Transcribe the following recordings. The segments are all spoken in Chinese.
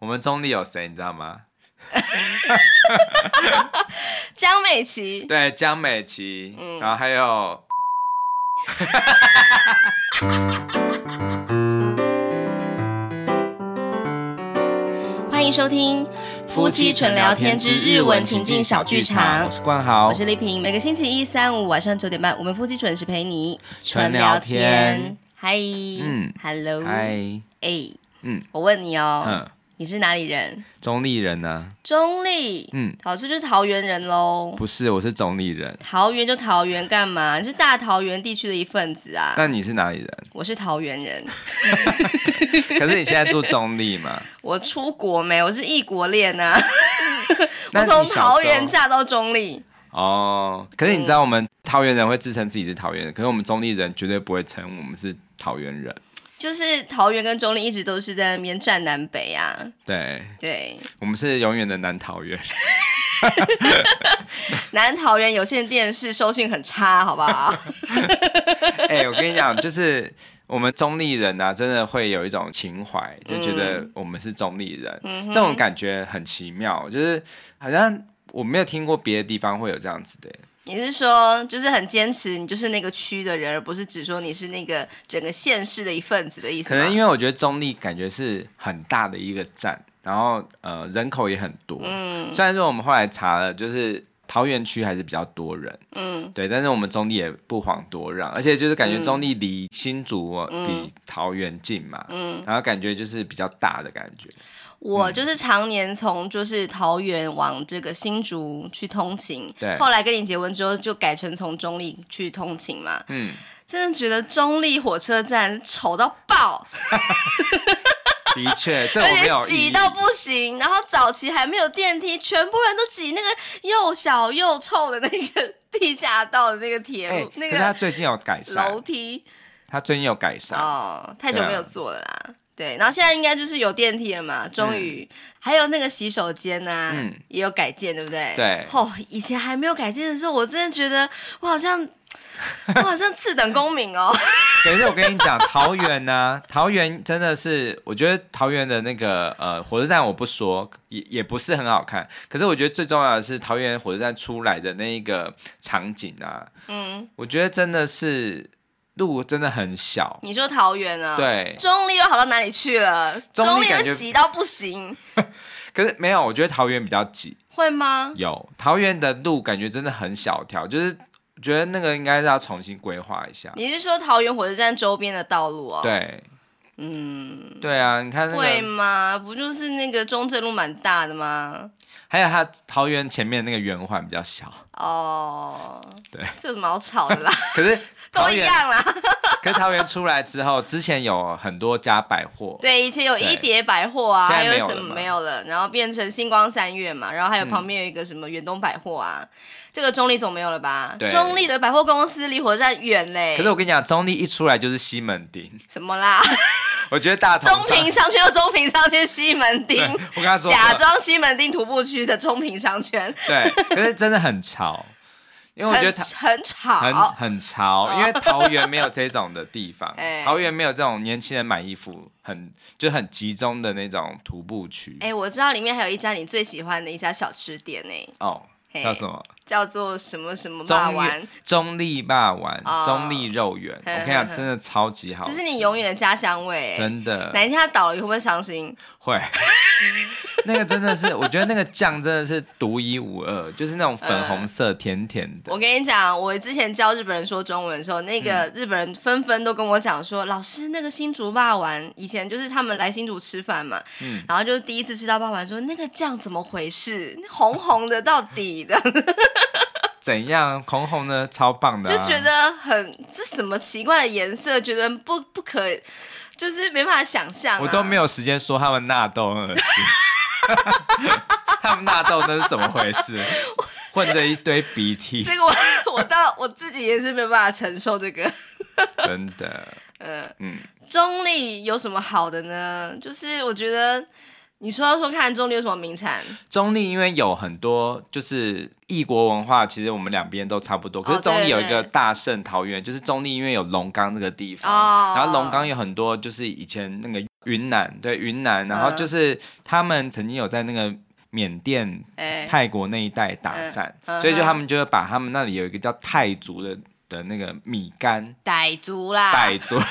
我们中立有谁，你知道吗？江美琪。对，江美琪。嗯，然后还有。欢迎收听《夫妻纯聊天之日文情境小剧场》。我是冠豪，我是丽萍。每个星期一、三、五晚上九点半，我们夫妻准时陪你纯聊天。嗨，嗯，Hello，嗨，哎，嗯，我问你哦，嗯，你是哪里人？中立人呢？中立，嗯，好，这就是桃园人喽。不是，我是中立人。桃园就桃园干嘛？你是大桃园地区的一份子啊。那你是哪里人？我是桃园人。可是你现在住中立吗？我出国没？我是异国恋啊。我从桃园嫁到中立。哦，可是你知道我们桃园人会自称自己是桃园人，可是我们中立人绝对不会称我们是桃园人。就是桃园跟中坜一直都是在那边站南北啊。对对，我们是永远的南桃园。南桃园有线电视收讯很差，好不好？哎、欸，我跟你讲，就是我们中立人啊，真的会有一种情怀，就觉得我们是中立人，嗯、这种感觉很奇妙，就是好像我没有听过别的地方会有这样子的。你是说，就是很坚持，你就是那个区的人，而不是只说你是那个整个县市的一份子的意思？可能因为我觉得中立感觉是很大的一个站，然后呃人口也很多。嗯，虽然说我们后来查了，就是桃园区还是比较多人。嗯，对，但是我们中立也不遑多让，而且就是感觉中立离新竹比桃园近嘛。嗯，然后感觉就是比较大的感觉。我就是常年从就是桃园往这个新竹去通勤，对。后来跟你结婚之后，就改成从中立去通勤嘛。嗯。真的觉得中立火车站丑到爆。的确，这我没有。而且挤到不行，然后早期还没有电梯，全部人都挤那个又小又臭的那个地下道的那个铁路。欸、那个。他最近有改善。楼梯。他最近有改善。哦，太久没有做了啦。对，然后现在应该就是有电梯了嘛，终于、嗯、还有那个洗手间呐、啊，嗯，也有改建，对不对？对。哦，以前还没有改建的时候，我真的觉得我好像 我好像次等公民哦。等一下我跟你讲，桃园呢、啊，桃园真的是，我觉得桃园的那个呃火车站，我不说，也也不是很好看。可是我觉得最重要的是桃园火车站出来的那一个场景啊，嗯，我觉得真的是。路真的很小，你说桃园啊？对，中立又好到哪里去了？中立又挤到不行。可是没有，我觉得桃园比较挤。会吗？有桃园的路感觉真的很小条，就是觉得那个应该是要重新规划一下。你是说桃园火车站周边的道路哦？对，嗯，对啊，你看那个会吗？不就是那个中正路蛮大的吗？还有它桃园前面那个圆环比较小哦，对，这有什么好吵的啦？可是 都一样啦。可是桃园出来之后，之前有很多家百货，对，以前有一叠百货啊，还有什么没有了？然后变成星光三月嘛，然后还有旁边有一个什么远东百货啊，嗯、这个中立总没有了吧？对，中立的百货公司离火车站远嘞。可是我跟你讲，中立一出来就是西门町，什么啦？我觉得大同中平商圈，中平商圈西门町，我跟他说，假装西门町徒步区的中平商圈，对，可是真的很潮，因为我觉得很，很潮，很很潮，因为桃园没有这种的地方，桃园没有这种年轻人买衣服很就很集中的那种徒步区。哎，我知道里面还有一家你最喜欢的一家小吃店呢。哦。叫什么？叫做什么什么霸丸？中立霸丸，中立肉圆。我跟你讲，真的超级好吃。这是你永远的家乡味，真的。哪一天他倒了，你会不会伤心？会。那个真的是，我觉得那个酱真的是独一无二，就是那种粉红色、甜甜的。我跟你讲，我之前教日本人说中文的时候，那个日本人纷纷都跟我讲说，老师，那个新竹霸丸，以前就是他们来新竹吃饭嘛，然后就第一次吃到霸丸，说那个酱怎么回事？红红的到底的？怎样？红红的，超棒的，啊，就觉得很这什么奇怪的颜色，觉得不不可，就是没办法想象，啊。我都没有时间说他们纳豆很恶心，他们纳豆那是怎么回事？混着一堆鼻涕。这个我 我到我自己也是没办法承受这个。真的，呃、嗯，中立有什么好的呢？就是我觉得。你说说看，中立有什么名产？中立因为有很多就是异国文化，其实我们两边都差不多。可是中立有一个大圣桃园，就是中立因为有龙岗这个地方，哦、然后龙岗有很多就是以前那个云南，对云南，然后就是他们曾经有在那个缅甸、欸、泰国那一带打战，嗯、所以就他们就会把他们那里有一个叫泰族的的那个米干，傣族啦，傣族。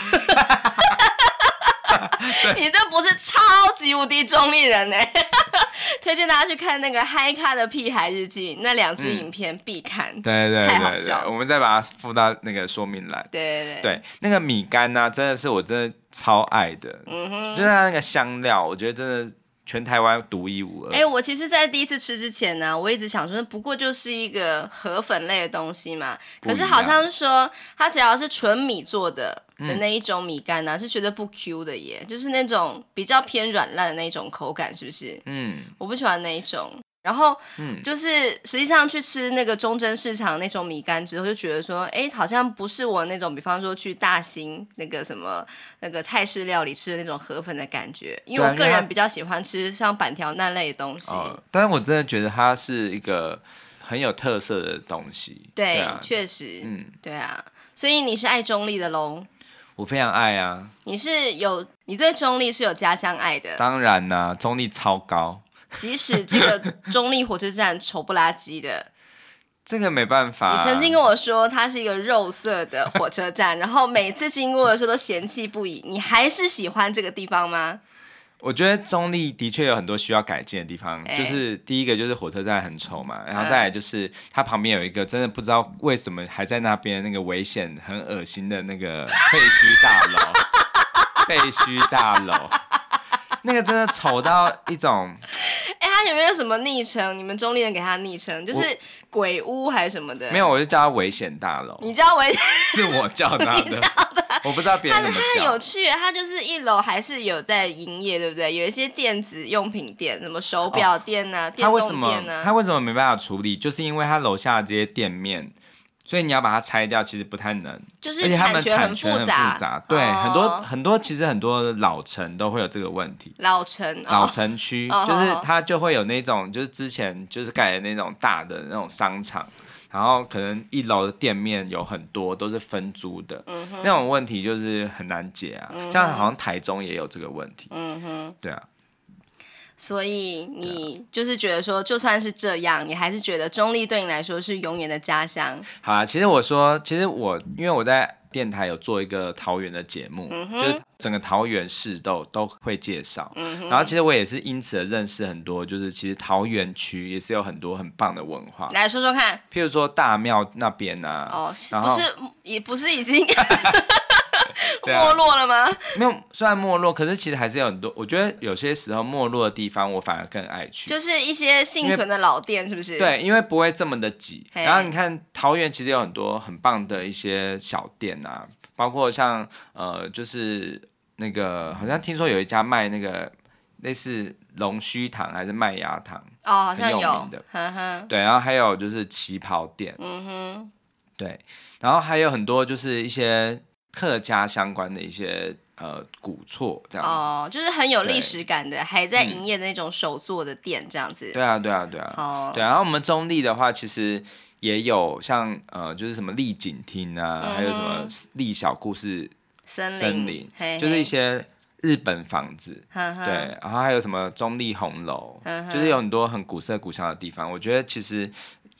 你这不是超级无敌中立人呢？推荐大家去看那个嗨咖的屁孩日记，那两支影片必看。嗯、对，对对对，太好笑。我们再把它附到那个说明栏。对对对，对，那个米干呢、啊，真的是我真的超爱的。嗯哼，就是它那个香料，我觉得真的。全台湾独一无二。哎、欸，我其实，在第一次吃之前呢，我一直想说，不过就是一个河粉类的东西嘛。可是好像是说，它只要是纯米做的的那一种米干呢、啊，嗯、是绝对不 Q 的耶，就是那种比较偏软烂的那种口感，是不是？嗯，我不喜欢那一种。然后，嗯，就是实际上去吃那个中正市场那种米干之后，就觉得说，哎，好像不是我那种，比方说去大兴那个什么那个泰式料理吃的那种河粉的感觉，因为我个人比较喜欢吃像板条那类的东西。哦，但是我真的觉得它是一个很有特色的东西。对，对啊，确实，嗯，对啊，所以你是爱中立的喽？我非常爱啊。你是有，你对中立是有家乡爱的？当然啦，中立超高。即使这个中立火车站丑不拉几的，这个没办法。你曾经跟我说它是一个肉色的火车站，然后每次经过的时候都嫌弃不已。你还是喜欢这个地方吗？我觉得中立的确有很多需要改进的地方，欸、就是第一个就是火车站很丑嘛，然后再来就是它旁边有一个真的不知道为什么还在那边那个危险、很恶心的那个废墟大楼，废墟大楼。那个真的丑到一种，哎、欸，他有没有什么昵称？你们中立人给他昵称，就是鬼屋还是什么的？没有，我就叫他危险大楼。你叫危险？是我叫他的，你叫的。我不知道别人怎么叫。他很有趣，他就是一楼还是有在营业，对不对？有一些电子用品店，什么手表店啊，哦、电动店啊。他为什么没办法处理？就是因为他楼下的这些店面。所以你要把它拆掉，其实不太能，就是产权很复杂。对，哦、很多很多，其实很多老城都会有这个问题。老城，哦、老城区 就是它就会有那种，就是之前就是盖的那种大的那种商场，然后可能一楼的店面有很多都是分租的，那种问题就是很难解啊。嗯、像好像台中也有这个问题，嗯哼，对啊。所以你就是觉得说，就算是这样，你还是觉得中立对你来说是永远的家乡。好啊，其实我说，其实我因为我在电台有做一个桃园的节目，嗯、就是整个桃园市都都会介绍。然后其实我也是因此认识很多，就是其实桃园区也是有很多很棒的文化。来说说看，譬如说大庙那边啊，哦，不是也不是已经。没落了吗？没有，虽然没落，可是其实还是有很多。我觉得有些时候没落的地方，我反而更爱去。就是一些幸存的老店，是不是？对，因为不会这么的挤。然后你看桃园其实有很多很棒的一些小店啊，包括像呃，就是那个好像听说有一家卖那个类似龙须糖还是麦芽糖哦，好像有，名的。呵呵对，然后还有就是旗袍店，嗯哼，对，然后还有很多就是一些。客家相关的一些呃古厝这样子哦，就是很有历史感的，对还在营业的那种手做的店这样子。对啊，对啊，对啊。哦，对啊。然后我们中立的话，其实也有像呃，就是什么丽景厅啊，嗯、还有什么丽小故事森林，森林嘿嘿就是一些日本房子。呵呵对，然后还有什么中立红楼，就是有很多很古色古香的地方。我觉得其实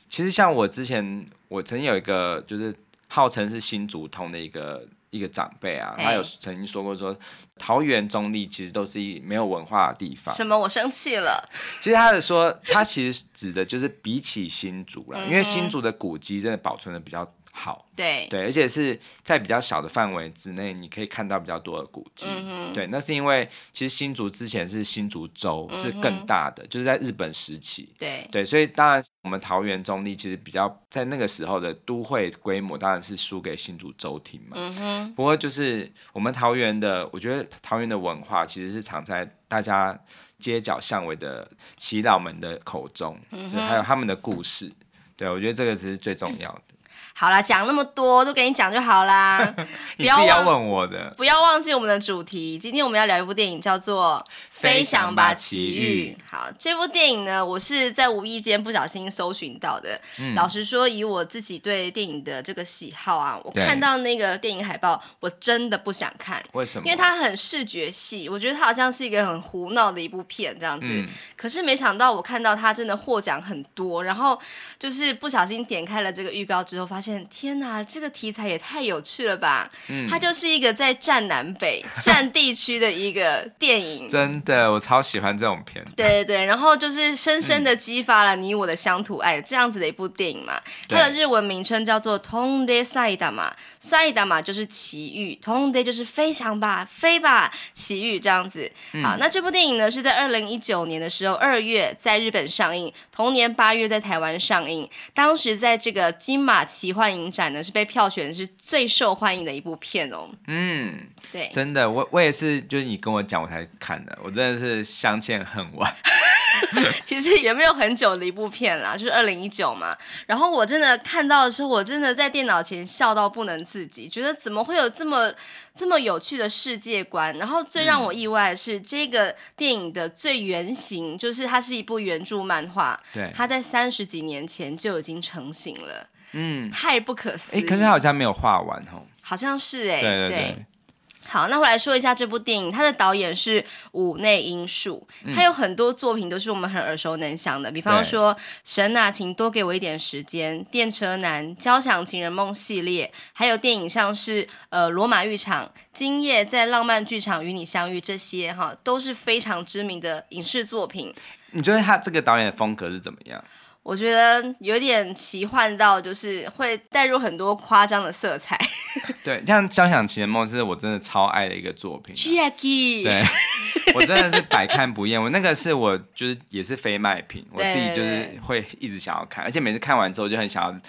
其实像我之前，我曾经有一个就是号称是新竹通的一个。一个长辈啊，他有曾经说过说，桃园中立其实都是一没有文化的地方。什么？我生气了。其实他的说，他其实指的就是比起新竹啦，因为新竹的古迹真的保存的比较好。对对，而且是在比较小的范围之内，你可以看到比较多的古迹。嗯、对，那是因为其实新竹之前是新竹州，是更大的，嗯、就是在日本时期。对对，所以当然我们桃园中坜其实比较在那个时候的都会规模当然是输给新竹州厅嘛。嗯、哼不过就是我们桃园的，我觉得桃园的文化其实是藏在大家街角巷尾的祈祷们的口中，就还有他们的故事。对，我觉得这个才是最重要的。好啦，讲那么多都给你讲就好啦。你不要问我的，不要忘记我们的主题。今天我们要聊一部电影，叫做《飞翔吧奇遇》。好，这部电影呢，我是在无意间不小心搜寻到的。嗯、老实说，以我自己对电影的这个喜好啊，我看到那个电影海报，我真的不想看。为什么？因为它很视觉系，我觉得它好像是一个很胡闹的一部片这样子。嗯、可是没想到，我看到它真的获奖很多，然后就是不小心点开了这个预告之后，发现。天哪，这个题材也太有趣了吧！嗯，它就是一个在战南北战地区的一个电影，真的，我超喜欢这种片。对对对，然后就是深深的激发了你我的乡土爱，这样子的一部电影嘛。它的日文名称叫做《飞んで埼玉》嘛，埼玉嘛就是奇遇，飞んで就是飞翔吧，飞吧，奇遇这样子。好，那这部电影呢是在二零一九年的时候二月在日本上映，同年八月在台湾上映，当时在这个金马奇幻影展呢是被票选是最受欢迎的一部片哦。嗯， 对，真的，我我也是，就是你跟我讲我才看的，我真的是相见恨晚。其实也没有很久的一部片啦，就是二零一九嘛。然后我真的看到的时候，我真的在电脑前笑到不能自己，觉得怎么会有这么这么有趣的世界观。然后最让我意外的是，嗯、这个电影的最原型就是它是一部原著漫画，对，它在三十几年前就已经成型了。嗯，太不可思议。哎，可是它好像没有画完哦。好像是哎，对对对。对好，那我来说一下这部电影，它的导演是五内英树，他有很多作品都是我们很耳熟能详的，比方说《神啊，请多给我一点时间》、《电车男》、《交响情人梦》系列，还有电影像是呃《罗马浴场》、《今夜在浪漫剧场与你相遇》这些哈，都是非常知名的影视作品。你觉得他这个导演的风格是怎么样？我觉得有点奇幻到，就是会带入很多夸张的色彩。对，像《交响情人梦》是我真的超爱的一个作品。Jackie，对，我真的是百看不厌。我那个是我就是也是非卖品，我自己就是会一直想要看，而且每次看完之后就很想要，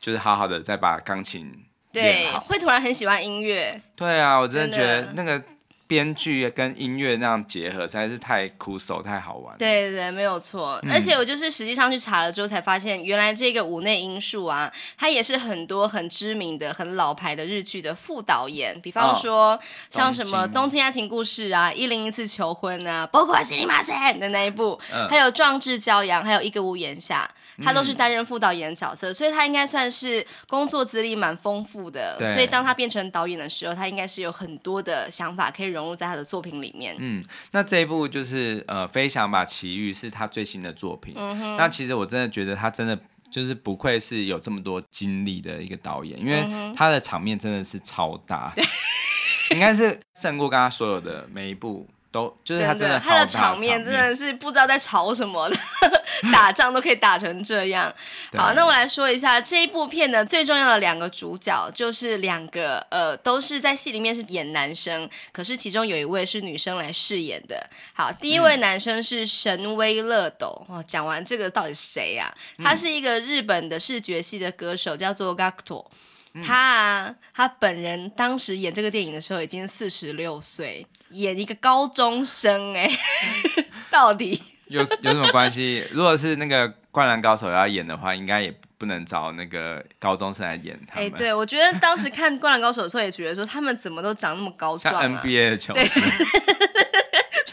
就是好好的再把钢琴。对，会突然很喜欢音乐。对啊，我真的觉得那个。编剧跟音乐那样结合实在是太酷手太好玩。对对对，没有错。嗯、而且我就是实际上去查了之后才发现，原来这个五内英树啊，他也是很多很知名的、很老牌的日剧的副导演。比方说，哦、像什么《东京爱情故事》啊，《一零一次求婚》啊，包括《西里马赛》的那一部，嗯、还有《壮志骄阳》，还有一个屋檐下。他都是担任副导演的角色，嗯、所以他应该算是工作资历蛮丰富的。所以当他变成导演的时候，他应该是有很多的想法可以融入在他的作品里面。嗯，那这一部就是呃《飞翔吧奇遇》是他最新的作品。嗯哼。那其实我真的觉得他真的就是不愧是有这么多经历的一个导演，因为他的场面真的是超大，嗯、应该是胜过刚刚所有的每一部。都就是他真的，他的场面真的是不知道在吵什么的，打仗都可以打成这样。好，那我来说一下这一部片的最重要的两个主角，就是两个呃，都是在戏里面是演男生，可是其中有一位是女生来饰演的。好，第一位男生是神威乐斗。哦，讲完这个到底谁呀？他是一个日本的视觉系的歌手，叫做他啊，他本人当时演这个电影的时候已经四十六岁。演一个高中生哎，到底有有什么关系？如果是那个《灌篮高手》要演的话，应该也不能找那个高中生来演他们。哎，对，我觉得当时看《灌篮高手》的时候也觉得说，他们怎么都长那么高壮啊？像 NBA 的球星。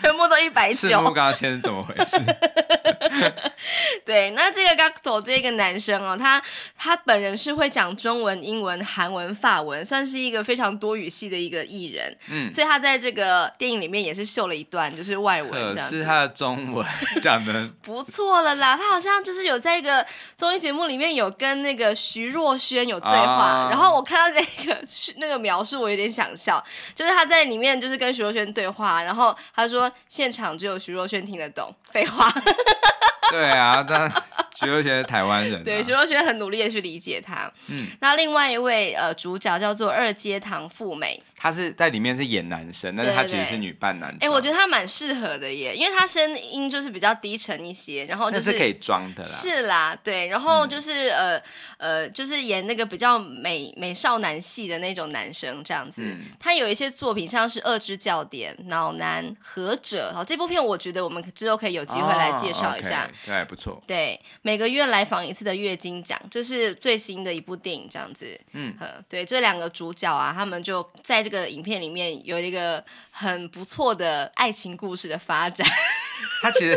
全部都一百九。赤木刚宪是怎么回事？对，那这个 GACKT 这个男生哦，他他本人是会讲中文、英文、韩文、法文，算是一个非常多语系的一个艺人。嗯，所以他在这个电影里面也是秀了一段，就是外文这样。可是他的中文讲的 不错了啦，他好像就是有在一个综艺节目里面有跟那个徐若瑄有对话，啊、然后我看到那个 那个描述，我有点想笑，就是他在里面就是跟徐若瑄对话，然后他说。现场只有徐若瑄听得懂，废话。对啊，但徐若瑄是台湾人，啊。对，徐若瑄很努力的去理解他。嗯，那另外一位呃主角叫做二阶堂富美，他是在里面是演男生，但是他其实是女扮男。哎、欸，我觉得他蛮适合的耶，因为他声音就是比较低沉一些，然后就是，是可以装的啦。是啦，对，然后就是、嗯、呃呃，就是演那个比较美美少男系的那种男生这样子。嗯、他有一些作品像是《恶之教典》、《脑男》、《何者》。好，这部片我觉得我们之后可以有机会来介绍一下。哦 okay, 对，不错。对，每个月来访一次的月经奖，这是最新的一部电影，这样子。嗯，对，这两个主角啊，他们就在这个影片里面有一个很不错的爱情故事的发展。他其实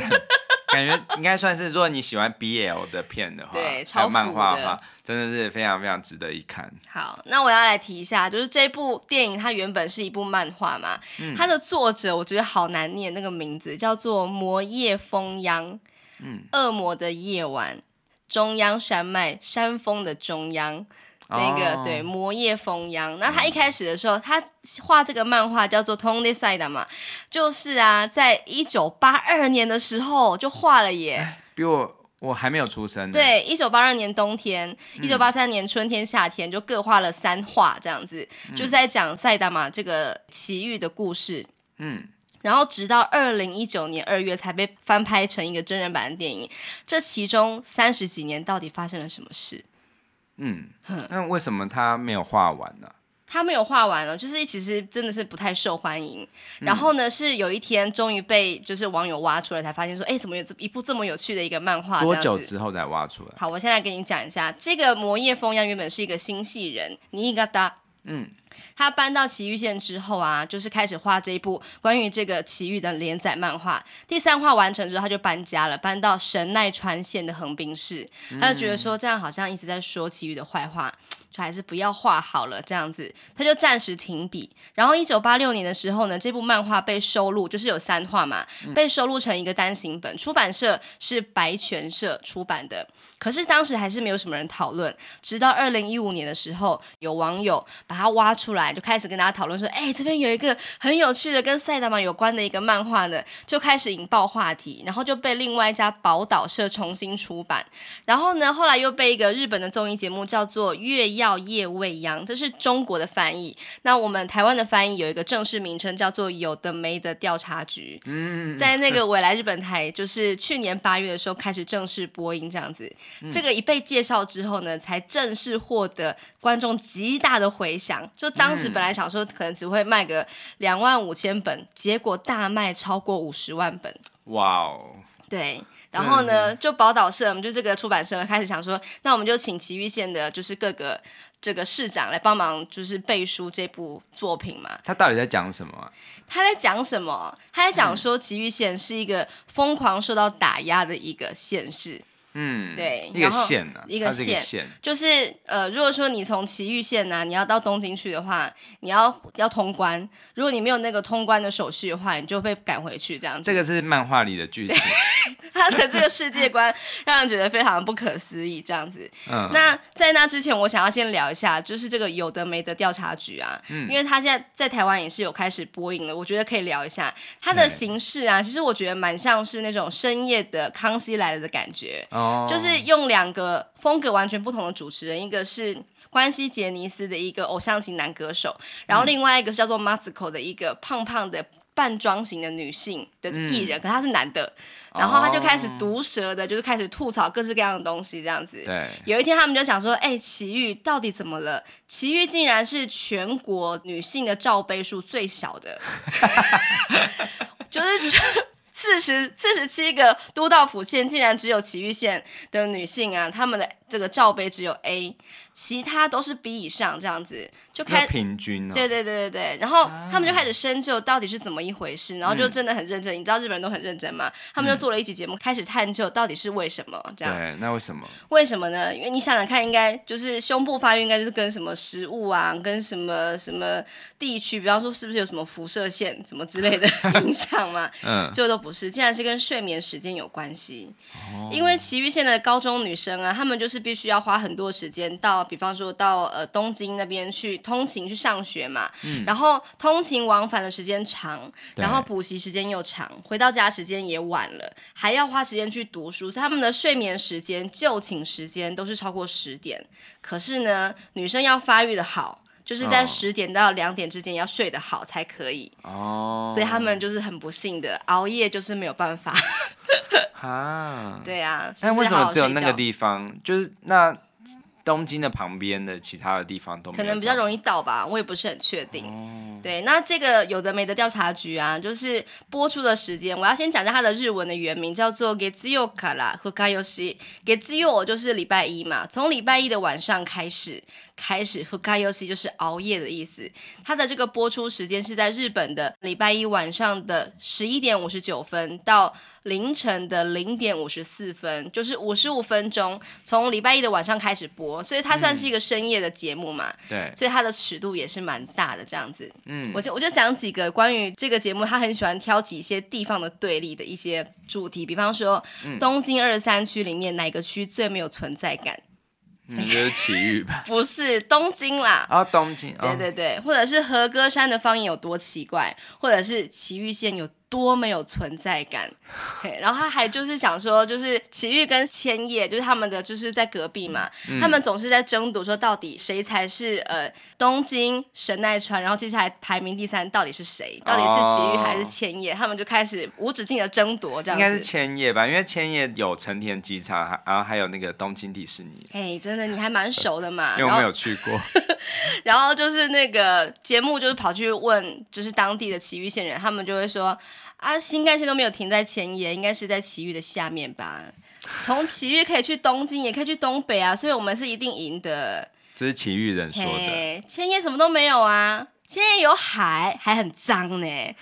感觉应该算是，如果你喜欢 BL 的片的话，对，超漫画的话，真的是非常非常值得一看。好，那我要来提一下，就是这部电影它原本是一部漫画嘛，嗯、它的作者我觉得好难念，那个名字叫做魔夜风央，嗯，恶魔的夜晚，中央山脉，山峰的中央。那个、oh. 对，魔夜风央。那他一开始的时候，他画这个漫画叫做《飞んで埼玉》嘛，就是啊，在一九八二年的时候就画了耶。比我我还没有出生。对，一九八二年冬天，一九八三年春天、夏天就各画了三画这样子，嗯、就是在讲赛达玛这个奇遇的故事。嗯，然后直到二零一九年二月才被翻拍成一个真人版的电影。这其中三十几年到底发生了什么事？嗯，那为什么他没有画完呢？他没有画完了，就是其实真的是不太受欢迎。嗯、然后呢，是有一天终于被就是网友挖出来，才发现说，哎，怎么有这一部这么有趣的一个漫画？多久之后才挖出来？好，我现在给你讲一下，这个魔夜丰央原本是一个新系人，尼嘎达，嗯。他搬到埼玉县之后啊，就是开始画这一部关于这个埼玉的连载漫画。第三话完成之后，他就搬家了，搬到神奈川县的横滨市。他就觉得说，这样好像一直在说埼玉的坏话。还是不要画好了，这样子，他就暂时停笔。然后一九八六年的时候呢，这部漫画被收录，就是有三画嘛，被收录成一个单行本，出版社是白泉社出版的。可是当时还是没有什么人讨论，直到二零一五年的时候，有网友把它挖出来，就开始跟大家讨论说：“哎，这边有一个很有趣的跟赛达玛有关的一个漫画呢，就开始引爆话题，然后就被另外一家宝岛社重新出版。然后呢，后来又被一个日本的综艺节目叫做《月曜》。叫夜未央，这是中国的翻译。那我们台湾的翻译有一个正式名称，叫做“有的没的调查局”。嗯，在那个未来日本台，就是去年八月的时候开始正式播音，这样子。嗯、这个一被介绍之后呢，才正式获得观众极大的回响。就当时本来想说可能只会卖个两万五千本，结果大卖超过五十万本。哇哦！对。然后呢，就宝岛社，我们就这个出版社开始想说，那我们就请埼玉县的，就是各个这个市长来帮忙，就是背书这部作品嘛。他到底在讲什么啊？他在讲什么？他在讲说，埼玉县是一个疯狂受到打压的一个县市。嗯，对，一个县呢，一个县，就是呃，如果说你从埼玉县呢，你要到东京去的话，你要要通关，如果你没有那个通关的手续的话，你就被赶回去这样子。这个是漫画里的剧情，他的这个世界观让人觉得非常不可思议，这样子。嗯，那在那之前，我想要先聊一下，就是这个有的没的调查局啊，嗯，因为他现在在台湾也是有开始播映了，我觉得可以聊一下它的形式啊，其实我觉得蛮像是那种深夜的《康熙来了》的感觉。哦就是用两个风格完全不同的主持人，一个是关西杰尼斯的一个偶像型男歌手，然后另外一个是叫做 Matsuko 的一个胖胖的扮装型的女性的艺人，嗯、可他是男的，然后他就开始毒舌的，就是开始吐槽各式各样的东西，这样子。对，有一天他们就想说，哎、欸，埼玉到底怎么了？奇遇竟然是全国女性的罩杯数最小的，就是。四十四十七个都道府县，竟然只有埼玉县的女性啊，她们的这个罩杯只有 A。其他都是 B 以上这样子，就开平均、哦、对对对对对，然后他们就开始深究到底是怎么一回事，然后就真的很认真。嗯、你知道日本人都很认真嘛？他们就做了一集节目，开始探究到底是为什么这样。对，那为什么？为什么呢？因为你想想看，应该就是胸部发育，应该就是跟什么食物啊，跟什么什么地区，比方说是不是有什么辐射线什么之类的 影响嘛？嗯，这都不是，竟然是跟睡眠时间有关系。哦、因为其余县的高中女生啊，她们就是必须要花很多时间到。比方说到呃东京那边去通勤去上学嘛，嗯，然后通勤往返的时间长，然后补习时间又长，回到家时间也晚了，还要花时间去读书，所以他们的睡眠时间、就寝时间都是超过十点。可是呢，女生要发育的好。就是在十点到两点之间要睡得好才可以。哦，所以他们就是很不幸的熬夜，就是没有办法。啊，对啊。但为什么只有那个地方？就是那。东京的旁边的其他的地方都没有，可能比较容易到吧，我也不是很确定。哦、对，那这个有的没的调查局啊，就是播出的时间，我要先讲一下它的日文的原名，叫做月曜からふかよし。月曜就是礼拜一嘛，从礼拜一的晚上开始。开始ふかよし就是熬夜的意思。它的这个播出时间是在日本的礼拜一晚上的十一点五十九分到 凌晨的零点五十四分，就是五十五分钟，从礼拜一的晚上开始播，所以它算是一个深夜的节目嘛。嗯、对，所以它的尺度也是蛮大的这样子。嗯，我就我就讲几个关于这个节目，他很喜欢挑几些地方的对立的一些主题，比方说、嗯、东京二三区里面哪个区最没有存在感？你觉得埼玉吧？不是东京啦。啊、哦，东京。对对对，或者是和歌山的方言有多奇怪，或者是埼玉县有多没有存在感。然后他还就是想说，就是祁煜跟千叶，就是他们的就是在隔壁嘛，嗯、他们总是在争夺说到底谁才是呃东京神奈川，然后接下来排名第三到底是谁？到底是祁煜还是千叶？哦、他们就开始无止境的争夺，这样子。应该是千叶吧，因为千叶有成田机场，然后还有那个东京迪士尼。哎，真的你还蛮熟的嘛，因为我没有去过。然后就是那个节目，就是跑去问，就是当地的埼玉县人，他们就会说。啊，新干线都没有停在千叶，应该是在埼玉的下面吧？从埼玉可以去东京，也可以去东北啊，所以我们是一定赢的。这是埼玉人说的。千叶什么都没有啊，千叶有海，还很脏呢。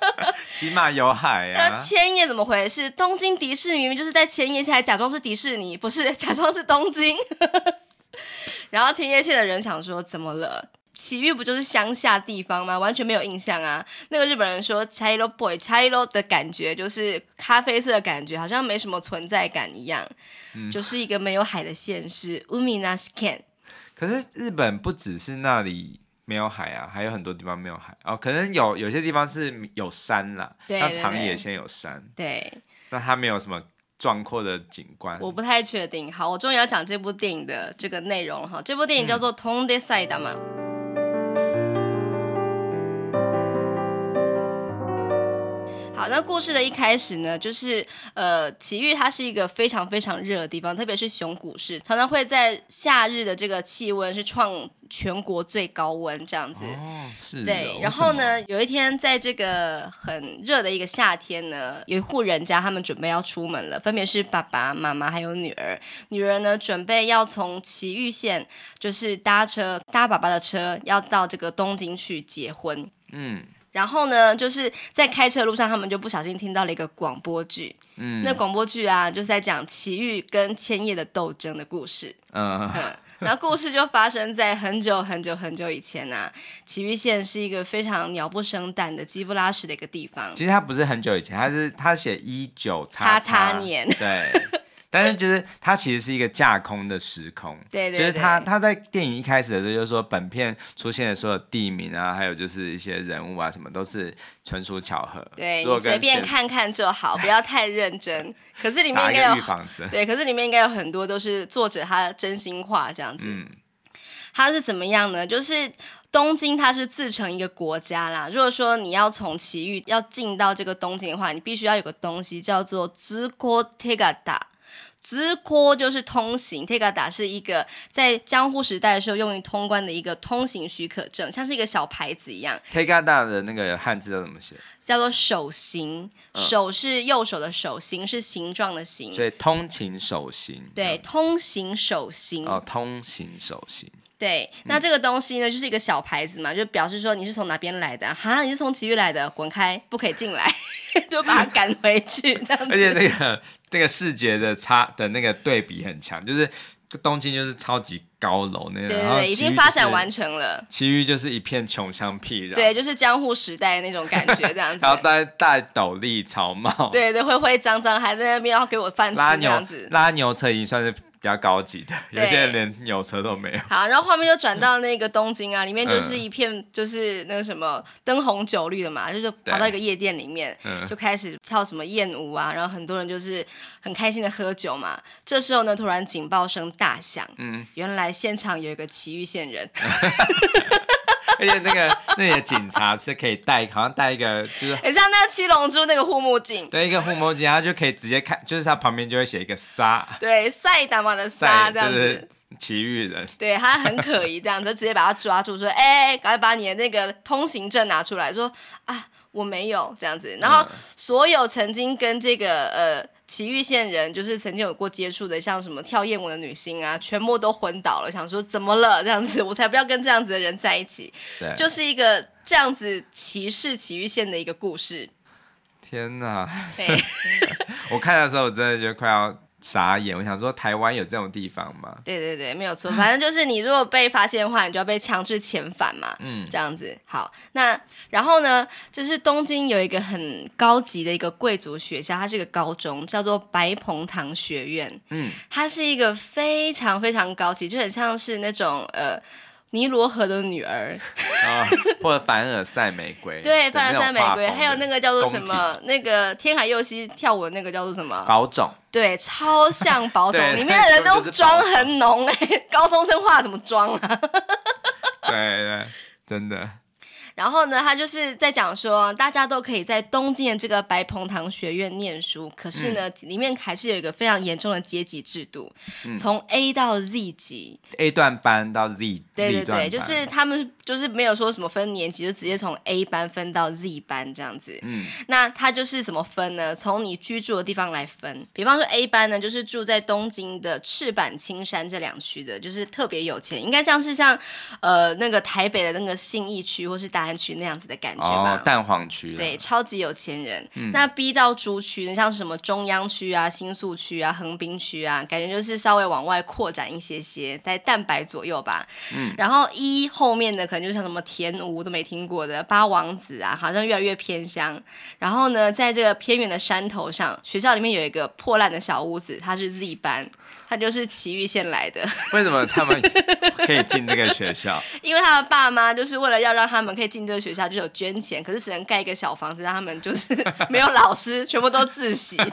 起码有海啊。那千叶怎么回事？东京迪士尼明明就是在千叶，现在假装是迪士尼，不是假装是东京。然后千叶县的人想说，怎么了？埼玉不就是乡下地方吗？完全没有印象啊！那个日本人说 “Chairo boy”，“Chairo” 的感觉就是咖啡色的感觉，好像没什么存在感一样，嗯、就是一个没有海的县市。Umi na shiken。可是日本不只是那里没有海啊，还有很多地方没有海哦。可能有有些地方是有山啦，对对对，像长野县有山。对，那它没有什么壮阔的景观。我不太确定。好，我终于要讲这部电影的这个内容了哈。这部电影叫做《翔んで埼玉》。好，那故事的一开始呢，就是呃，奇遇它是一个非常非常热的地方，特别是熊谷市，常常会在夏日的这个气温是创全国最高温这样子。哦，是。对，然后呢，有一天在这个很热的一个夏天呢，有一户人家他们准备要出门了，分别是爸爸妈妈还有女儿。女儿呢，准备要从奇玉县就是搭车搭爸爸的车，要到这个东京去结婚。嗯。然后呢，就是在开车路上，他们就不小心听到了一个广播剧。嗯，那广播剧啊，就是在讲埼玉跟千叶的斗争的故事。嗯，嗯，然后故事就发生在很久很久很久以前啊。埼玉县是一个非常鸟不生蛋的鸡不拉屎的一个地方。其实它不是很久以前，它是它写一九叉叉年。对。但是就是它其实是一个架空的时空，对，对，对，就是他他在电影一开始的时候就是说，本片出现的所有地名啊，还有就是一些人物啊，什么都是纯属巧合。对，你随便看看就好，不要太认真。可是里面应该有预防针，对，可是里面应该有很多都是作者他的真心话这样子。嗯，他是怎么样呢？就是东京它是自成一个国家啦。如果说你要从埼玉要进到这个东京的话，你必须要有个东西叫做通行手形。直坡就是通行，Tegata 是一个在江户时代的时候用于通关的一个通行许可证，像是一个小牌子一样。Tegata 的那个汉字要怎么写？叫做手形，手是右手的手，形是形状的形。所以通勤手形。对，通行手形。哦，通行手形。对，那这个东西呢，就是一个小牌子嘛，就表示说你是从哪边来的，哈，你是从埼玉来的，滚开，不可以进来，就把他赶回去，这样子。而且那个那个视觉的差的那个对比很强，就是东京就是超级高楼那个，对对对，已经发展完成了。其余就是一片穷乡僻壤，对，就是江户时代的那种感觉这样子。然后戴戴斗笠草帽，对对，灰灰脏脏，还在那边要给我饭吃这样子。拉牛车已经算是。比较高级的，有些人连有车都没有。好，然后画面就转到那个东京啊，里面就是一片就是那个什么灯红酒绿的嘛，就是跑到一个夜店里面，就开始跳什么艳舞啊，然后很多人就是很开心的喝酒嘛。这时候呢，突然警报声大响，嗯，原来现场有一个埼玉县人。而且那个那些警察是可以戴，好像戴一个就是很像那个七龙珠那个护目镜，对，一个护目镜，他就可以直接看，就是他旁边就会写一个沙，对，赛达玛的沙这样子，奇遇人，对他很可疑这样，就直接把他抓住，说，哎、欸，赶快把你的那个通行证拿出来，说啊，我没有这样子，然后所有曾经跟这个呃。埼玉县人就是曾经有过接触的，像什么跳艳舞的女星啊，全部都昏倒了。想说怎么了？这样子，我才不要跟这样子的人在一起。对，就是一个这样子歧视埼玉县的一个故事。天哪！对，我看的时候我真的觉得快要。傻眼，我想说台湾有这种地方吗？对对对，没有错，反正就是你如果被发现的话，你就要被强制遣返嘛。嗯，这样子。好，那然后呢，就是东京有一个很高级的一个贵族学校，它是一个高中，叫做白蓬堂学院。嗯，它是一个非常非常高级，就很像是那种呃。尼罗河的女儿，啊，或者凡尔赛玫瑰，对，凡尔赛玫瑰，还有那个叫做什么，那个天海佑希跳舞的那个叫做什么？宝塚，对，超像宝塚，里面的人都妆很浓哎、欸，高中生化什么妆啊？对对，真的。然后呢，他就是在讲说，大家都可以在东京的这个白蓬堂学院念书，可是呢，嗯、里面还是有一个非常严重的阶级制度，嗯、从 A 到 Z 级，A 段班到 Z，对对对，就是他们就是没有说什么分年级，就直接从 A 班分到 Z 班这样子。嗯，那他就是怎么分呢？从你居住的地方来分，比方说 A 班呢，就是住在东京的赤坂、青山这两区的，就是特别有钱，应该像是像呃那个台北的那个信义区或是大安。区那样子的感觉吧，哦、蛋黄区对，超级有钱人。嗯、那 B 到竹区，像是什么中央区啊、新宿区啊、横滨区啊，感觉就是稍微往外扩展一些些，在蛋白左右吧。嗯，然后一后面的可能就像什么田无都没听过的八王子啊，好像越来越偏乡。然后呢，在这个偏远的山头上，学校里面有一个破烂的小屋子，它是 Z 班。他就是奇遇县来的。为什么他们可以进这个学校？因为他的爸妈就是为了要让他们可以进这个学校，就有捐钱，可是只能盖一个小房子，让他们就是 没有老师，全部都自习。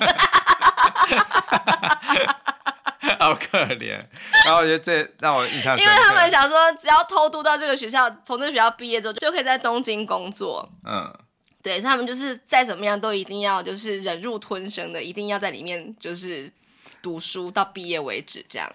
好可怜。然后我觉得最让我印象，因为他们想说，只要偷渡到这个学校，从这个学校毕业之后，就可以在东京工作。嗯，对，他们就是再怎么样都一定要就是忍辱吞声的，一定要在里面就是。读书到毕业为止，这样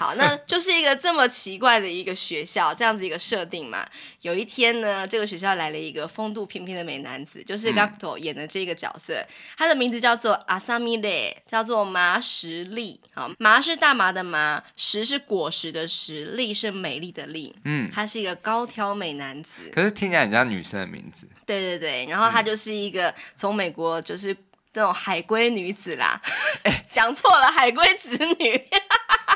好，那就是一个这么奇怪的一个学校，这样子一个设定嘛。有一天呢，这个学校来了一个风度翩翩的美男子，就是 GACKT 演的这个角色，嗯、他的名字叫做阿萨米勒，叫做麻实力。好，麻是大麻的麻，实是果实的实，力是美丽的丽。嗯，他是一个高挑美男子，可是听起来很像女生的名字。对对对，然后他就是一个从美国就是。这种海归女子啦，哎，讲错了，海归子女。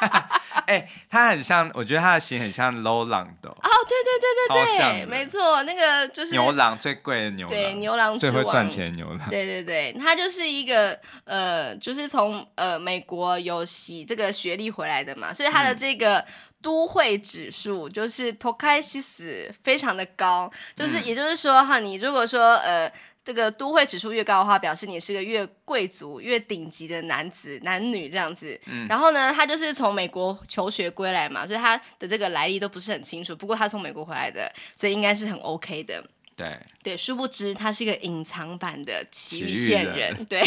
哎、欸，她很像，我觉得她的型很像 low 郎的。哦，对对对对对，没错，那个就是牛郎最贵的牛郎，对，牛郎最会赚钱的牛郎。对对对，他就是一个呃，就是从呃美国有洗这个学历回来的嘛，所以他的这个都会指数就是 Tokaishi 非常的高，就是也就是说哈，你如果说呃。这个都会指数越高的话，表示你是个越贵族、越顶级的男子、男女这样子。嗯，然后呢，他就是从美国求学归来嘛，所以他的这个来历都不是很清楚。不过他从美国回来的，所以应该是很 OK 的。对对，殊不知他是一个隐藏版的奇遇线人。人对，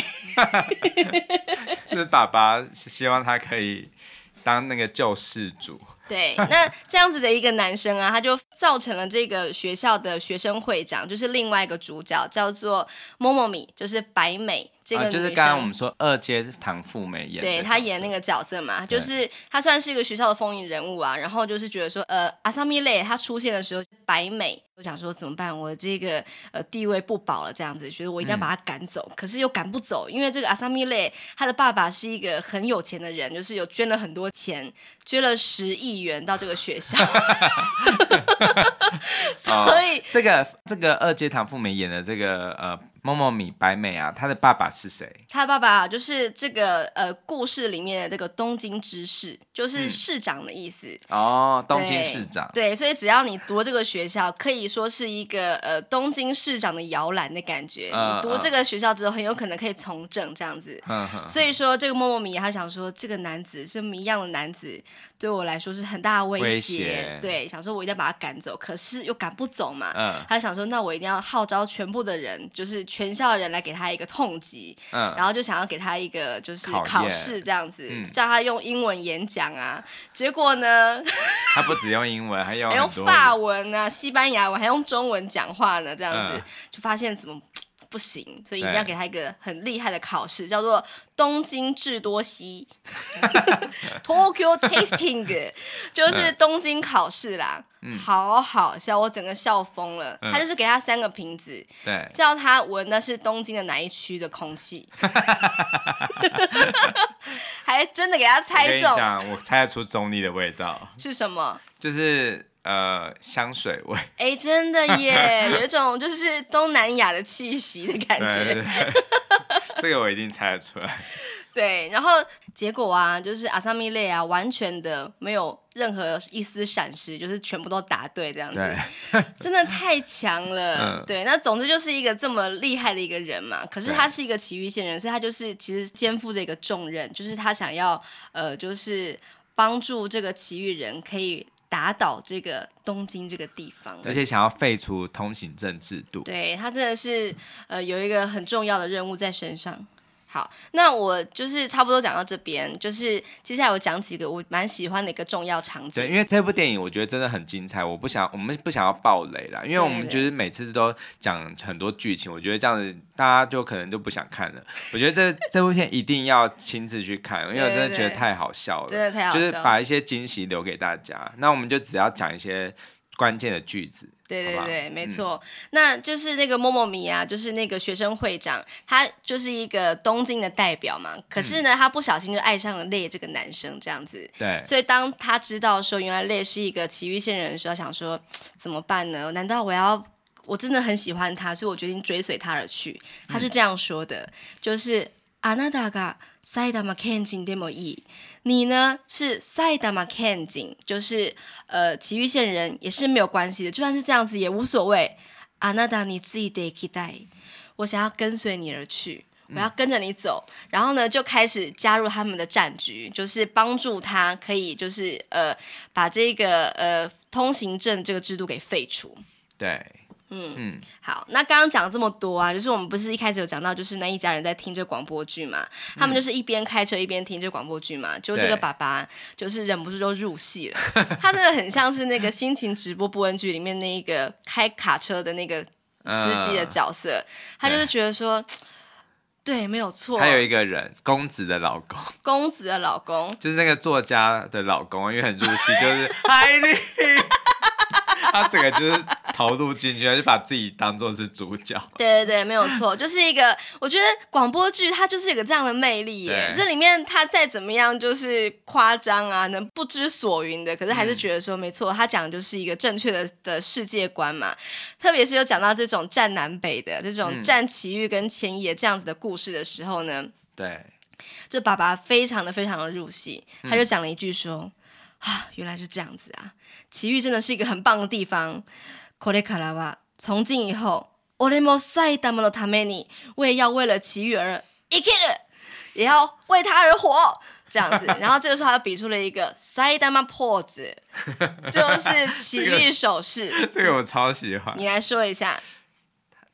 就是爸爸希望他可以当那个救世主。对，那这样子的一个男生啊，他就造成了这个学校的学生会长，就是另外一个主角，叫做 Momomi，就是白美。这个啊、就是刚刚我们说二阶堂富美演的，对他演那个角色嘛，就是他算是一个学校的风云人物啊。然后就是觉得说，呃，阿萨米勒他出现的时候，白美我想说怎么办？我这个呃地位不保了，这样子，觉得我一定要把他赶走，嗯、可是又赶不走，因为这个阿萨米勒他的爸爸是一个很有钱的人，就是有捐了很多钱，捐了十亿元到这个学校，所以、哦、这个这个二阶堂富美演的这个呃。某某米白美啊，他的爸爸是谁？他的爸爸就是这个呃故事里面的这个东京知事，就是市长的意思。嗯、哦，东京市长。对，所以只要你读这个学校，可以说是一个呃东京市长的摇篮的感觉。嗯、你读这个学校之后，很有可能可以从政这样子。所以说，这个某某米他想说，这个男子是谜一样的男子。对我来说是很大的威胁，威胁对，想说我一定要把他赶走，可是又赶不走嘛。嗯，他想说，那我一定要号召全部的人，就是全校的人来给他一个痛击，嗯，然后就想要给他一个就是考试这样子，嗯、叫他用英文演讲啊。结果呢，他不只用英文，还用还用法文啊、西班牙文，还用中文讲话呢，这样子、嗯、就发现怎么。不行，所以一定要给他一个很厉害的考试，叫做东京智多西 （Tokyo Tasting），就是东京考试啦。嗯、好好笑，我整个笑疯了。嗯、他就是给他三个瓶子，对，叫他闻的是东京的哪一区的空气，还真的给他猜中。我，我猜得出中立的味道是什么？就是。呃，香水味，哎、欸，真的耶，有一种就是东南亚的气息的感觉。这个我一定猜得出来。对，然后结果啊，就是阿萨米勒啊，完全的没有任何一丝闪失，就是全部都答对这样子，真的太强了。嗯、对，那总之就是一个这么厉害的一个人嘛。可是他是一个奇遇仙人，所以他就是其实肩负着一个重任，就是他想要呃，就是帮助这个奇遇人可以。打倒这个东京这个地方，而且想要废除通行证制度。对，他真的是呃有一个很重要的任务在身上。好，那我就是差不多讲到这边，就是接下来我讲几个我蛮喜欢的一个重要场景。对，因为这部电影我觉得真的很精彩，我不想我们不想要爆雷啦，因为我们就是每次都讲很多剧情，我觉得这样子大家就可能就不想看了。我觉得这这部片一定要亲自去看，因为我真的觉得太好笑了，真的太好笑了，就是把一些惊喜留给大家。那我们就只要讲一些关键的句子。对对对，没错，嗯、那就是那个某某米啊，就是那个学生会长，他就是一个东京的代表嘛。可是呢，嗯、他不小心就爱上了烈这个男生，这样子。对。所以当他知道说原来烈是一个埼玉县人的时候，想说怎么办呢？难道我要我真的很喜欢他，所以我决定追随他而去？他是这样说的，嗯、就是あなたが 埼玉県人でもいい。你呢是埼玉県人，就是呃埼玉县人也是没有关系的，就算是这样子也无所谓。あなたについていきたい，我想要跟随你而去，我要跟着你走，嗯、然后呢就开始加入他们的战局，就是帮助他可以就是呃把这个呃通行证这个制度给废除。对。 嗯。嗯，好，那刚刚讲这么多啊，就是我们不是一开始有讲到，就是那一家人在听这广播剧嘛，嗯、他们就是一边开车一边听这广播剧嘛，就这个爸爸就是忍不住就入戏了，他真的很像是那个心情直播播音剧里面那一个开卡车的那个司机的角色，嗯、他就是觉得说，对，没有错，还有一个人，公子的老公，公子的老公，就是那个作家的老公，因为很入戏，就是 海莉。他整个就是投入进去，就把自己当做是主角。对对对，没有错，就是一个。我觉得广播剧它就是有个这样的魅力耶。这里面他再怎么样就是夸张啊，能不知所云的，可是还是觉得说、嗯、没错，他讲的就是一个正确的的世界观嘛。特别是有讲到这种战南北的这种战奇遇跟前野这样子的故事的时候呢，对，就爸爸非常的非常的入戏，他就讲了一句说。嗯啊，原来是这样子啊！埼玉真的是一个很棒的地方。これからは从今以后，俺も埼玉のために，我也要为了埼玉而生きる，也要为他而活，这样子。然后这个时候他比出了一个埼玉ポーズ，就是埼玉手势。这个、这个我超喜欢。你来说一下，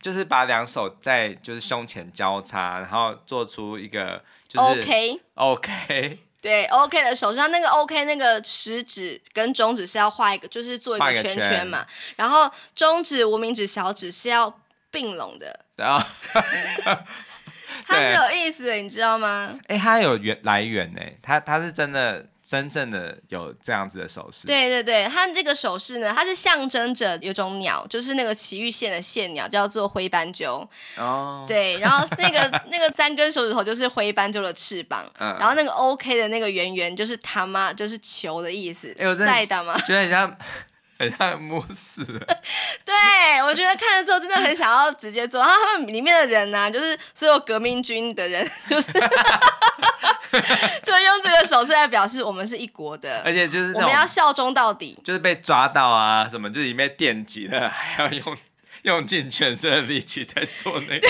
就是把两手在就是胸前交叉，然后做出一个就是 OK OK。 对，OK 的手上那个 OK 那个食指跟中指是要画一个，就是做一个圈圈嘛。圈然后中指、无名指、小指是要并拢的。然后，它是有意思的，你知道吗？哎，它有源来源呢，它它是真的。真正的有这样子的手势，对对对，它这个手势呢，它是象征着有种鸟，就是那个奇玉县的县鸟，叫做灰斑鸠。哦，对，然后那个 那个三根手指头就是灰斑鸠的翅膀，嗯，然后那个 OK 的那个圆圆就是他妈，就是球的意思。哎，我真的，觉得很像，很像牧师。对，我觉得看了之后真的很想要直接做。然后他们里面的人呢、啊，就是所有革命军的人，就是 就用这个手势来表示我们是一国的，而且就是我们要效忠到底。就是被抓到啊，什么就是里面电击了，还要用用尽全身的力气在做那个。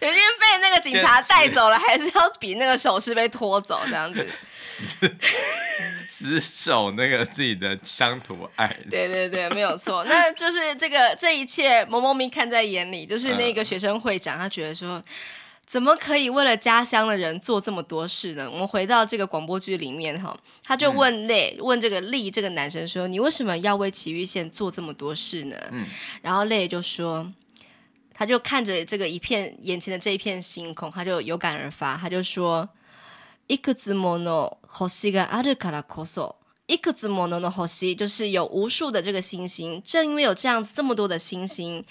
已经被那个警察带走了，还是要比那个手势被拖走这样子。死守那个自己的乡土爱，对对对，没有错。那就是这个这一切，萌萌咪看在眼里。就是那个学生会长，他觉得说，怎么可以为了家乡的人做这么多事呢？我们回到这个广播剧里面哈，他就问泪，问这个力这个男生说，你为什么要为埼玉县做这么多事呢？嗯，然后泪就说，他就看着这个一片眼前的这一片星空，他就有感而发，他就说。いくつもの星があるからこそ，いくつものの星就是有无数的这个星星。正因为有这样子这么多的星星，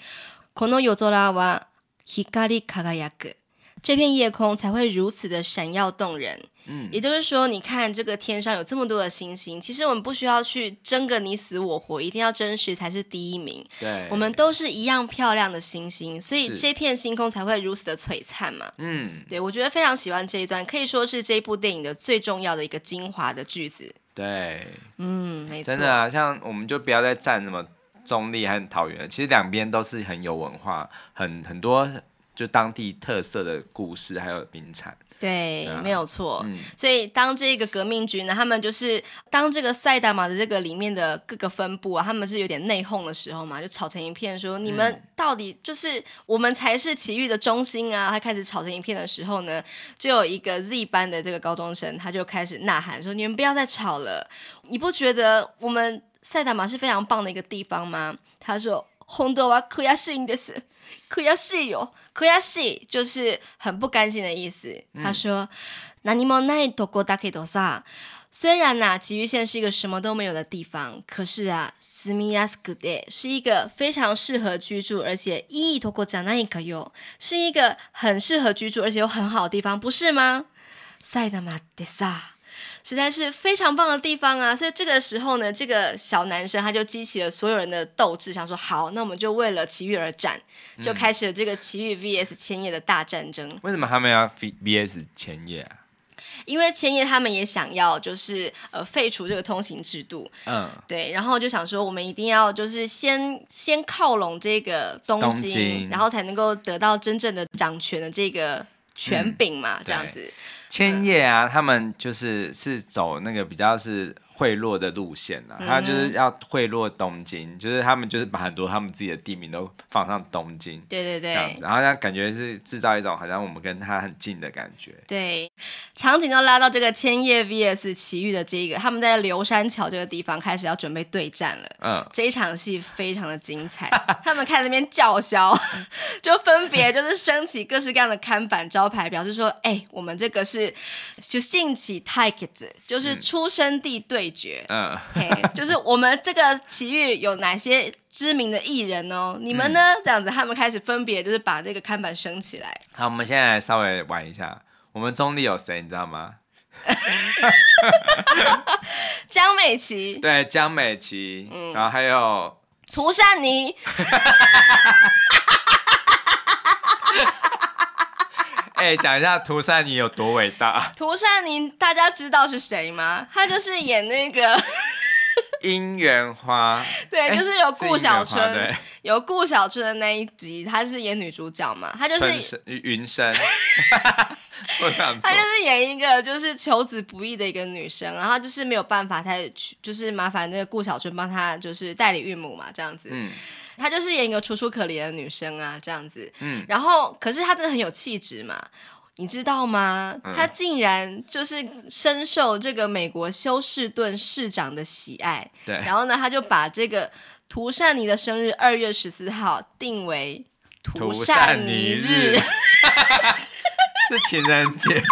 この夜空は光り輝く，这片夜空才会如此的闪耀动人。嗯，也就是说，你看这个天上有这么多的星星，其实我们不需要去争个你死我活，一定要真实才是第一名。对，我们都是一样漂亮的星星，所以这片星空才会如此的璀璨嘛。嗯，对，我觉得非常喜欢这一段，可以说是这一部电影的最重要的一个精华的句子。对，嗯，没错，真的啊，像我们就不要再站什么中立和桃园，其实两边都是很有文化，很很多就当地特色的故事，还有名产。对，没有错。嗯、所以当这个革命军呢，他们就是当这个赛达玛的这个里面的各个分部啊，他们是有点内讧的时候嘛，就吵成一片说，说、嗯、你们到底就是我们才是奇遇的中心啊！他开始吵成一片的时候呢，就有一个 Z 班的这个高中生，他就开始呐喊说：“你们不要再吵了！你不觉得我们赛达玛是非常棒的一个地方吗？”他说：“红豆啊，可亚适应的是。”可要是有，可要是就是很不甘心的意思。嗯、他说：“那你们那多过大可以多少？虽然呐、啊，埼玉县是一个什么都没有的地方，可是啊，住みやすくて是一个非常适合居住，而且いいとこじゃないかよ，是一个很适合居住而且又很好的地方，不是吗？埼玉です。” 实在是非常棒的地方啊！所以这个时候呢，这个小男生他就激起了所有人的斗志，想说好，那我们就为了奇遇而战，就开始了这个奇遇 VS 千叶的大战争。为什么他们要 VS 千叶啊？因为千叶他们也想要，就是呃废除这个通行制度。嗯，对，然后就想说，我们一定要就是先先靠拢这个东京，东京然后才能够得到真正的掌权的这个权柄嘛，嗯、这样子。千叶啊，他们就是是走那个比较是。贿赂的路线呢、啊？他就是要贿赂东京，嗯、就是他们就是把很多他们自己的地名都放上东京，对对对，这样子，然后让感觉是制造一种好像我们跟他很近的感觉。对，场景就拉到这个千叶 VS 埼玉的这一个，他们在流山桥这个地方开始要准备对战了。嗯，这一场戏非常的精彩，他们开始那边叫嚣，就分别就是升起各式各样的看板招牌，表示说，哎、欸，我们这个是就兴起太 k 子，就是出生地对。绝，嗯就是我们这个奇遇有哪些知名的艺人哦？你们呢？嗯、这样子，他们开始分别就是把这个看板升起来。好，我们现在来稍微玩一下，我们中立有谁？你知道吗？江美琪，对，江美琪，嗯，然后还有涂善妮。哎，讲一下涂善妮有多伟大。涂善妮，大家知道是谁吗？她就是演那个 姻缘花，对，就是有顾小春，有顾小春的那一集，她是演女主角嘛？她就是云生，我想他就是演一个就是求子不易的一个女生，然后就是没有办法，他就是麻烦那个顾小春帮她就是代理孕母嘛，这样子。嗯。她就是演一个楚楚可怜的女生啊，这样子。嗯，然后可是她真的很有气质嘛，你知道吗？她竟然就是深受这个美国休士顿市长的喜爱。对。然后呢，他就把这个涂善尼的生日二月十四号定为涂善尼日，是 情人节。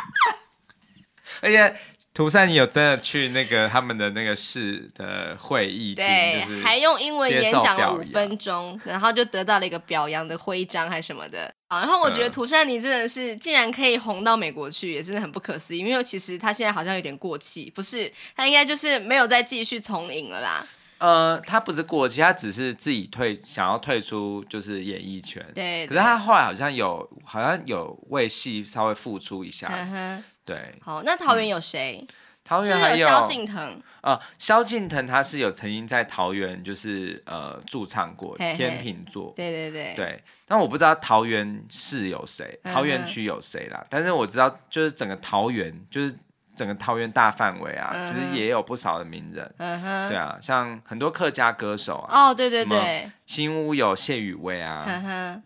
而且。涂善妮有真的去那个他们的那个市的会议厅，对，就是还用英文演讲了五分钟，然后就得到了一个表扬的徽章还是什么的。啊然后我觉得涂善妮真的是，竟然可以红到美国去，也真的很不可思议。因为其实他现在好像有点过气，不是？他应该就是没有再继续从影了啦。呃，他不是过气，他只是自己退，想要退出就是演艺圈。对，对。可是他后来好像有，好像有为戏稍微付出一下。对。好，那桃园有谁？嗯桃园还有萧敬腾，啊，萧敬腾他是有曾经在桃园就是呃驻唱过，嘿嘿。天秤座，对对对，对。但我不知道桃园市有谁，桃园区有谁啦、嗯。但是我知道就是整个桃园，就是整个桃园大范围啊、嗯，其实也有不少的名人，嗯哼，对啊，像很多客家歌手啊，哦，对对对，新屋有谢雨薇啊，嗯哼，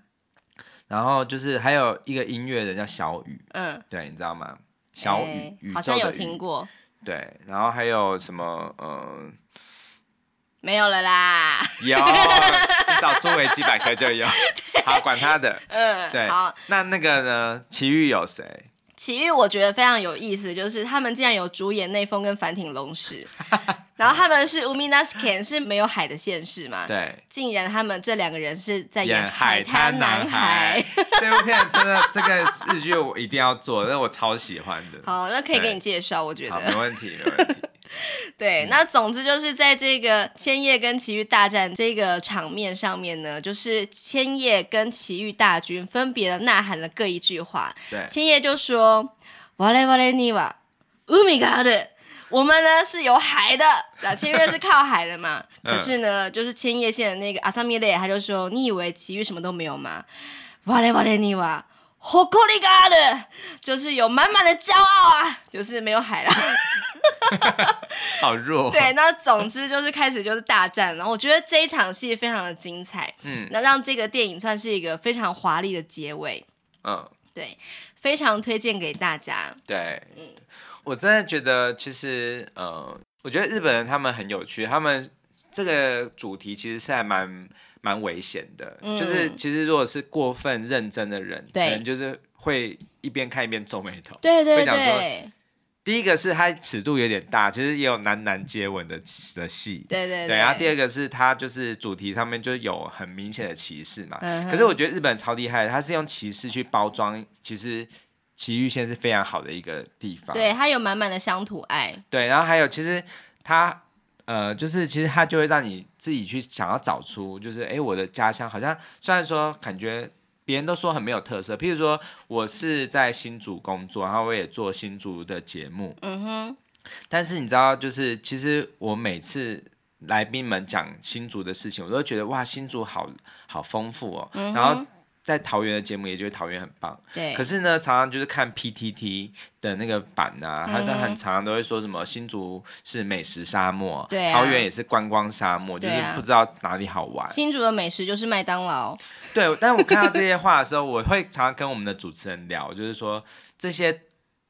然后就是还有一个音乐人叫小雨，嗯，对，你知道吗？小雨，欸、宇宙的雨，好像有听过。对，然后还有什么？呃，没有了啦。有，你找出维基百科就有。好，管他的。嗯，对。好，那那个呢？奇遇有谁？奇遇我觉得非常有意思，就是他们竟然有主演内丰跟反町隆史，然后他们是 Uminazuken 是没有海的县市嘛？对。竟然他们这两个人是在演海滩男孩。男孩这部片真的，这个日剧我一定要做，那我超喜欢的。好，那可以给你介绍，我觉得。没问题，没问题。对，那总之就是在这个千叶跟埼玉大战这个场面上面呢，就是千叶跟埼玉大军分别的呐喊了各一句话。对，千叶就说：“我々には海がある， 我们呢是有海的。”那千叶是靠海的嘛？可是呢，就是千叶县的那个阿萨米勒，他就说：“你以为埼玉什么都没有吗？”我々には夸りがある，就是有满满的骄傲啊，就是没有海了。好弱。对，那总之就是开始就是大战，然后我觉得这一场戏非常的精彩，嗯，那让这个电影算是一个非常华丽的结尾，嗯，对，非常推荐给大家。对，嗯， 我真的觉得其实，呃，我觉得日本人他们很有趣，他们这个主题其实是还蛮蛮危险的，嗯，就是其实如果是过分认真的人，可能就是会一边看一边皱眉头，对对对，会想说。第一个是它尺度有点大，其实也有男男接吻的的戏，对对对，对。然后第二个是它就是主题上面就有很明显的歧视嘛，嗯。可是我觉得日本超厉害的，它是用歧视去包装，其实埼玉县是非常好的一个地方。对，它有满满的乡土爱。对，然后还有其实它呃，就是其实它就会让你自己去想要找出，就是哎，我的家乡好像虽然说感觉。别人都说很没有特色，譬如说我是在新竹工作，然后我也做新竹的节目，嗯哼。但是你知道，就是其实我每次来宾们讲新竹的事情，我都觉得哇，新竹好好丰富哦，嗯，然后。在桃园的节目也觉得桃园很棒，对。可是呢，常常就是看 PTT 的那个版啊，他、嗯、都很常常都会说什么新竹是美食沙漠，对、啊，桃园也是观光沙漠，就是不知道哪里好玩。新竹的美食就是麦当劳。对，但是我看到这些话的时候，我会常常跟我们的主持人聊，就是说这些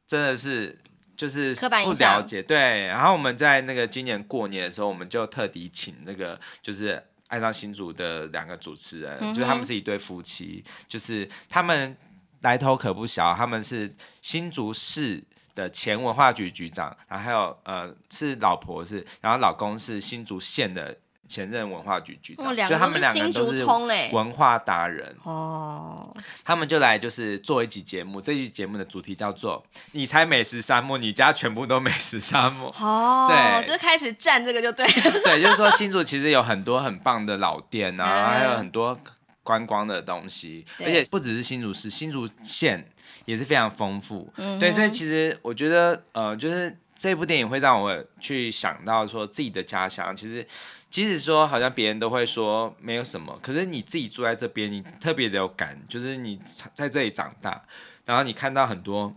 真的是就是不了解。对，然后我们在那个今年过年的时候，我们就特地请那个就是。爱上新竹的两个主持人，嗯，就是他们是一对夫妻，就是他们来头可不小，他们是新竹市的前文化局局长，然后还有呃是老婆是，然后老公是新竹县的。前任文化局局长，哦、就他们两个都是文化达人哦。他们就来就是做一集节目，这一集节目的主题叫做“你猜美食沙漠，你家全部都美食沙漠”。哦，对，就开始站这个就对了。对，就是说新竹其实有很多很棒的老店啊，嗯、还有很多观光的东西，而且不只是新竹市，新竹县也是非常丰富。嗯，对，所以其实我觉得呃，就是这部电影会让我去想到说自己的家乡，其实。即使说好像别人都会说没有什么，可是你自己住在这边，你特别的有感，就是你在这里长大，然后你看到很多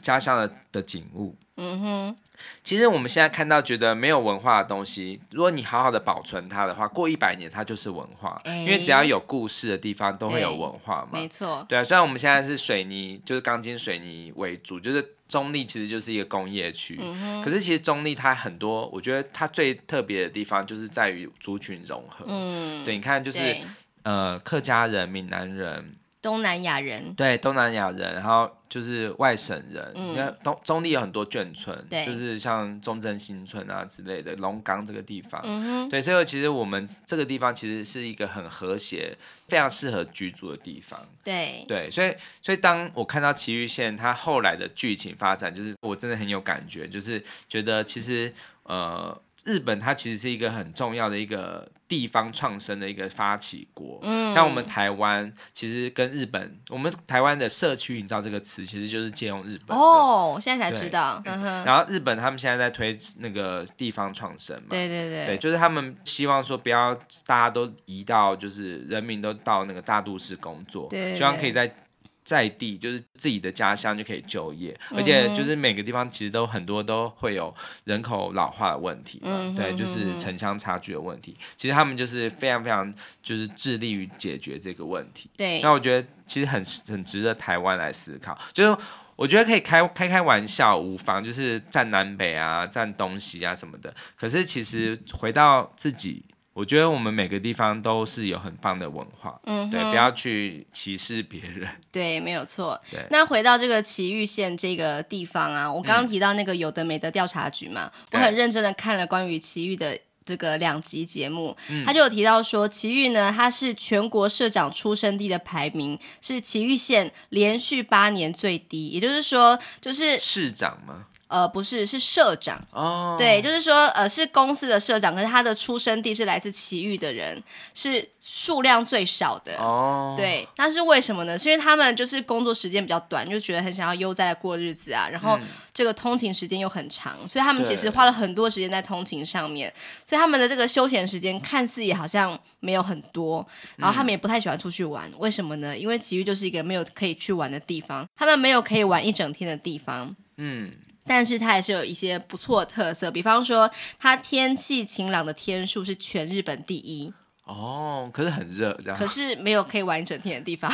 家乡的的景物。嗯哼，其实我们现在看到觉得没有文化的东西，如果你好好的保存它的话，过一百年它就是文化，欸，因为只要有故事的地方都会有文化嘛。没错，对啊，虽然我们现在是水泥，就是钢筋水泥为主，就是。中立其实就是一个工业区，嗯，可是其实中立它很多，我觉得它最特别的地方就是在于族群融合。嗯，对，你看就是呃客家人、闽南人，东南亚人，对，东南亚人，然后就是外省人，因为东中立有很多眷村，就是像中正新村啊之类的，龙岗这个地方，嗯，对，所以其实我们这个地方其实是一个很和谐、非常适合居住的地方，对，对，所以所以当我看到埼玉县它后来的剧情发展，就是我真的很有感觉，就是觉得其实呃。日本它其实是一个很重要的一个地方创生的一个发起国，嗯，像我们台湾其实跟日本，我们台湾的社区营造这个词其实就是借用日本哦，现在才知道，嗯哼，然后日本他们现在在推那个地方创生嘛，对对对，对，就是他们希望说不要大家都移到，就是人民都到那个大都市工作，对，对，对，希望可以在。在地就是自己的家乡就可以就业，而且就是每个地方其实都很多都会有人口老化的问题嘛，嗯、对，就是城乡差距的问题。其实他们就是非常非常就是致力于解决这个问题。对，那我觉得其实很很值得台湾来思考，就是我觉得可以开开开玩笑无妨，就是站南北啊，站东西啊什么的。可是其实回到自己。我觉得我们每个地方都是有很棒的文化，嗯，对，不要去歧视别人，对，没有错。对，那回到这个埼玉县这个地方啊，我刚刚提到那个有的没的调查局嘛，嗯、我很认真的看了关于埼玉的这个两集节目，嗯、他就有提到说，埼玉呢，它是全国社长出生地的排名是埼玉县连续八年最低，也就是说，就是市长吗？呃，不是，是社长。哦，对，就是说，呃，是公司的社长，可是他的出生地是来自奇遇的人，是数量最少的。哦，对，那是为什么呢？是因为他们就是工作时间比较短，就觉得很想要悠哉的过日子啊，然后这个通勤时间又很长，嗯、所以他们其实花了很多时间在通勤上面，所以他们的这个休闲时间看似也好像没有很多，然后他们也不太喜欢出去玩，嗯、为什么呢？因为奇遇就是一个没有可以去玩的地方，他们没有可以玩一整天的地方。嗯。但是它还是有一些不错的特色，比方说它天气晴朗的天数是全日本第一。哦，可是很热，这样。可是没有可以玩一整天的地方。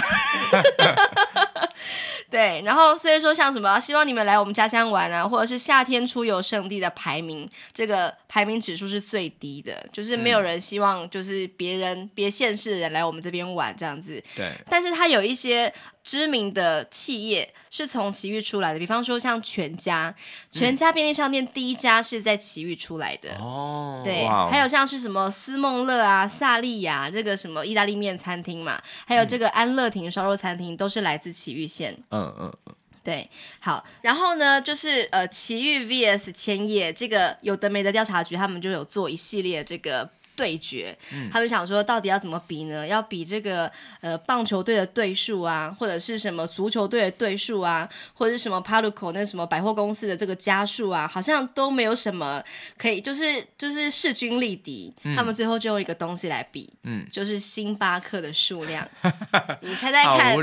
对，然后所以说像什么，希望你们来我们家乡玩啊，或者是夏天出游胜地的排名，这个排名指数是最低的，就是没有人希望就是别人、嗯、别县市的人来我们这边玩这样子。对。但是它有一些。知名的企业是从奇遇出来的，比方说像全家，全家便利商店第一家是在奇遇出来的。哦，对，还有像是什么思梦乐啊、萨莉亚这个什么意大利面餐厅嘛，还有这个安乐亭烧肉餐厅，都是来自奇遇县。嗯嗯嗯，对，好，然后呢，就是呃，奇遇 VS 千叶这个有的没的调查局，他们就有做一系列这个。对决，嗯、他们想说到底要怎么比呢？要比这个呃棒球队的队数啊，或者是什么足球队的队数啊，或者是什么 PARCO 那什么百货公司的这个家数啊，好像都没有什么可以，就是就是势均力敌。嗯、他们最后就用一个东西来比，嗯，就是星巴克的数量。你猜猜看，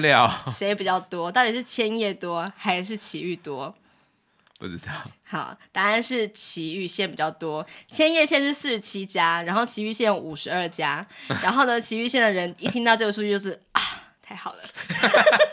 谁比较多？到底是千叶多还是埼玉多？不知道。好，答案是埼玉县比较多，千叶县是四十七家，然后埼玉县有五十二家。然后呢，埼玉县的人一听到这个数据就是啊，太好了，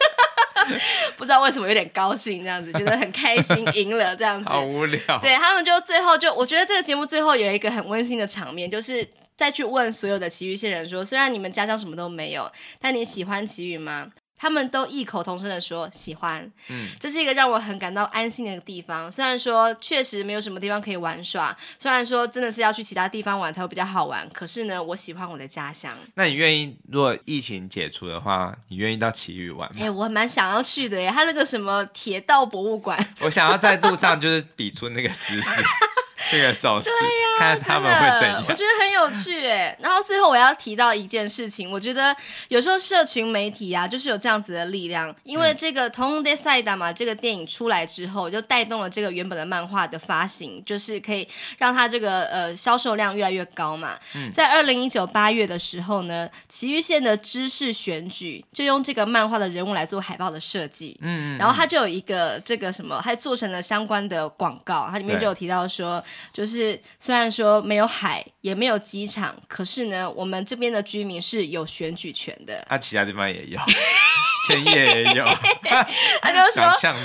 不知道为什么有点高兴，这样子觉得很开心，赢了这样子。好无聊。对，他们就最后就，我觉得这个节目最后有一个很温馨的场面，就是再去问所有的埼玉县人说，虽然你们家乡什么都没有，但你喜欢埼玉吗？他们都异口同声的说喜欢，嗯，这是一个让我很感到安心的地方。虽然说确实没有什么地方可以玩耍，虽然说真的是要去其他地方玩才会比较好玩，可是呢，我喜欢我的家乡。那你愿意，如果疫情解除的话，你愿意到奇遇玩吗？哎、欸，我蛮想要去的耶，他那个什么铁道博物馆，我想要在路上就是比出那个姿势。这个手势，对呀，看他们会怎样？我觉得很有趣哎。然后最后我要提到一件事情，我觉得有时候社群媒体啊，就是有这样子的力量。因为这个《翔んで埼玉》嘛，这个电影出来之后，就带动了这个原本的漫画的发行，就是可以让它这个呃销售量越来越高嘛。嗯、在二零一九八月的时候呢，埼玉县的知识选举就用这个漫画的人物来做海报的设计。嗯，嗯，然后它就有一个这个什么，还做成了相关的广告，它里面就有提到说。就是虽然说没有海，也没有机场，可是呢，我们这边的居民是有选举权的。啊，其他地方也有，千叶也有。他就说，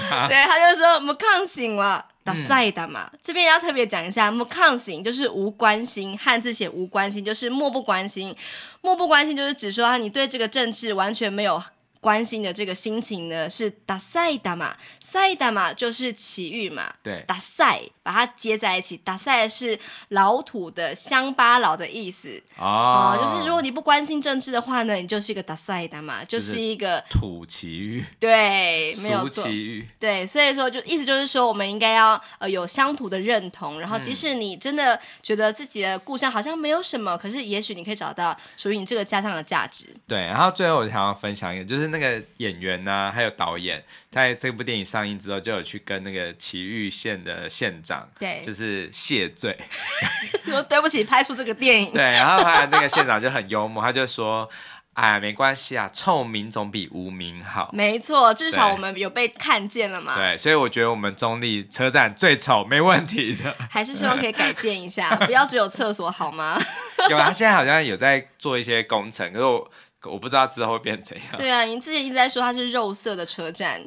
他对，他就说，不抗醒了，打赛的嘛。这边要特别讲一下，不抗醒就是无关心，汉字写无关心就是漠不关心，漠不关心就是指说啊，你对这个政治完全没有。关心的这个心情呢，是ダサい玉，埼玉就是埼玉嘛，对，ダサい把它接在一起，ダサい是老土的乡巴佬的意思哦、呃，就是如果你不关心政治的话呢，你就是一个ダサい玉，就是一个土埼玉，对，没有错，俗埼玉，对，所以说就意思就是说，我们应该要呃有乡土的认同，然后即使你真的觉得自己的故乡好像没有什么，可是也许你可以找到属于你这个家乡的价值。对，然后最后我想要分享一个，就是 那个演员呢、啊，还有导演，在这部电影上映之后，就有去跟那个埼玉县的县长，对，就是谢罪，说对不起，拍出这个电影。对，然后他那个县长就很幽默，他就说。哎，没关系啊，臭名总比无名好。没错，至少我们有被看见了嘛。对，所以我觉得我们中立车站最丑，没问题的。还是希望可以改建一下，不要只有厕所好吗？有啊，现在好像有在做一些工程，可是我我不知道之后会变怎样。对啊，你之前一直在说它是肉色的车站。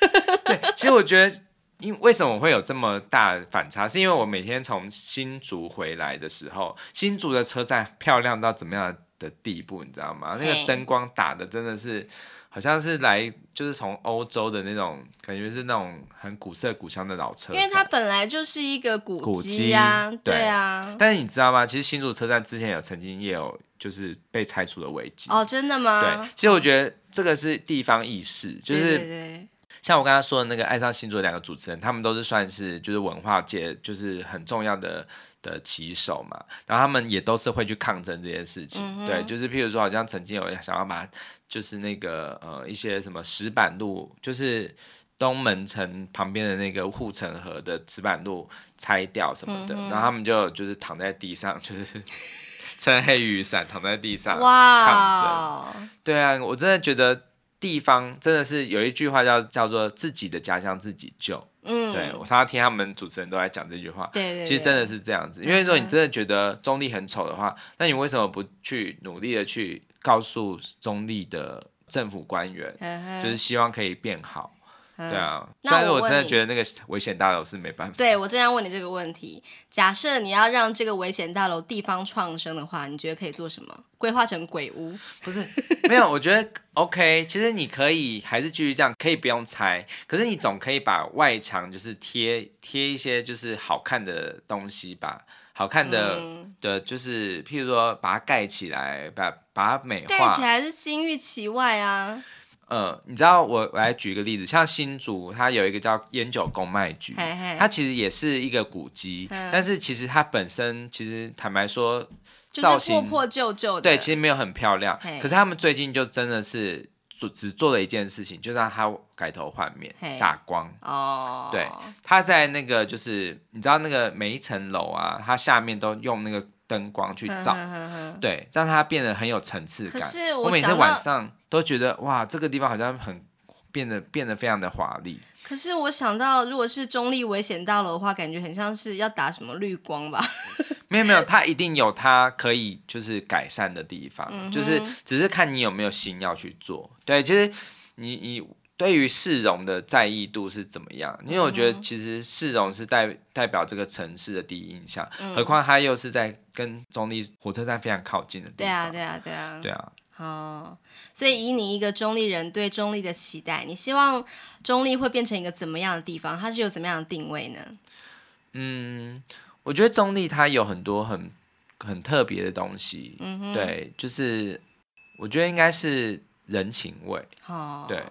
对，其实我觉得，因为什么会有这么大反差，是因为我每天从新竹回来的时候，新竹的车站漂亮到怎么样？的地步，你知道吗？那个灯光打的真的是，好像是来就是从欧洲的那种感觉，是那种很古色古香的老车。因为它本来就是一个古迹呀，对啊。但是你知道吗？其实新竹车站之前有曾经也有就是被拆除的危机。哦，真的吗？对，其实我觉得这个是地方意识，就是像我刚刚说的那个爱上新竹的两个主持人，他们都是算是就是文化界就是很重要的。的骑手嘛，然后他们也都是会去抗争这件事情，嗯、对，就是譬如说，好像曾经有想要把，就是那个呃一些什么石板路，就是东门城旁边的那个护城河的石板路拆掉什么的，嗯、然后他们就就是躺在地上，就是撑黑雨伞躺在地上抗争。对啊，我真的觉得地方真的是有一句话叫叫做自己的家乡自己救。嗯，对，我常常听他们主持人都在讲这句话。对，对对，其实真的是这样子。因为如果你真的觉得中立很丑的话，那你为什么不去努力的去告诉中立的政府官员，就是希望可以变好？对啊，虽然我真的觉得那个危险大楼是没办法。对，我正要问你这个问题：假设你要让这个危险大楼地方创生的话，你觉得可以做什么？规划成鬼屋？不是，没有，我觉得 OK。其实你可以还是继续这样，可以不用拆。可是你总可以把外墙就是贴贴一些就是好看的东西吧，好看的、嗯、的，就是譬如说把它盖起来，把把它美化。盖起来是金玉其外啊。呃，你知道我我来举一个例子，像新竹，它有一个叫烟酒公卖局，嘿嘿它其实也是一个古迹，嗯、但是其实它本身其实坦白说，造型破破旧旧的，对，其实没有很漂亮。嘿可是他们最近就真的是做只做了一件事情，就让它改头换面，嘿打光。哦，对，它在那个就是你知道那个每一层楼啊，它下面都用那个。灯光去照，对，让它变得很有层次感。我，我每天晚上都觉得，哇，这个地方好像很变得变得非常的华丽。可是我想到，如果是中立危险大楼的话，感觉很像是要打什么绿光吧？没有没有，它一定有它可以就是改善的地方，嗯、就是只是看你有没有心要去做。对，就是你你。对于市容的在意度是怎么样？因为我觉得其实市容是代代表这个城市的第一印象，嗯、何况它又是在跟中立火车站非常靠近的地方。对啊，对啊，对啊，对啊。哦，所以以你一个中立人对中立的期待，你希望中立会变成一个怎么样的地方？它是有怎么样的定位呢？嗯，我觉得中立它有很多很很特别的东西。嗯哼，对，就是我觉得应该是人情味。哦，对。